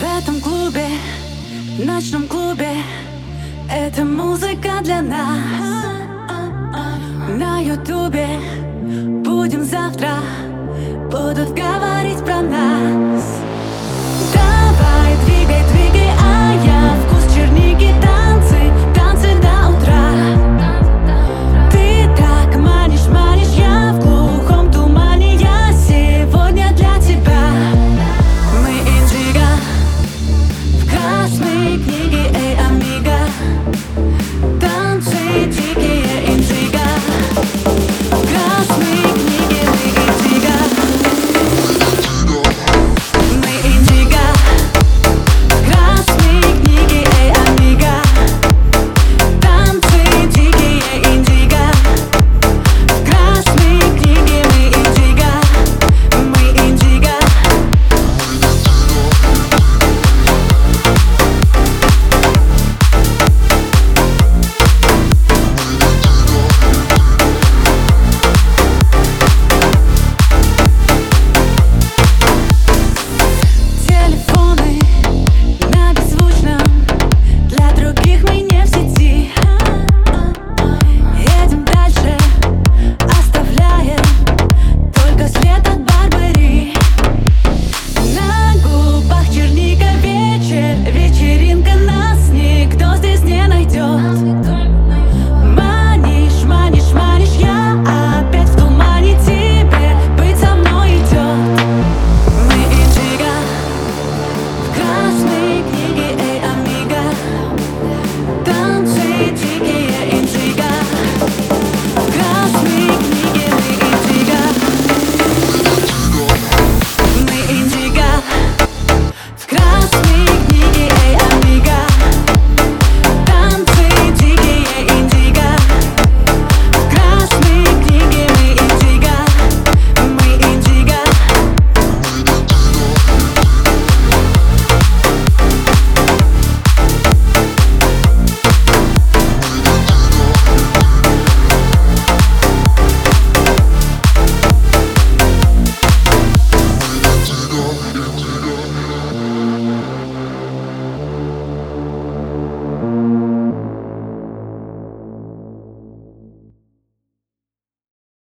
В этом клубе, ночном клубе. Эта музыка для нас. На ютубе будем завтра. Будут говорить про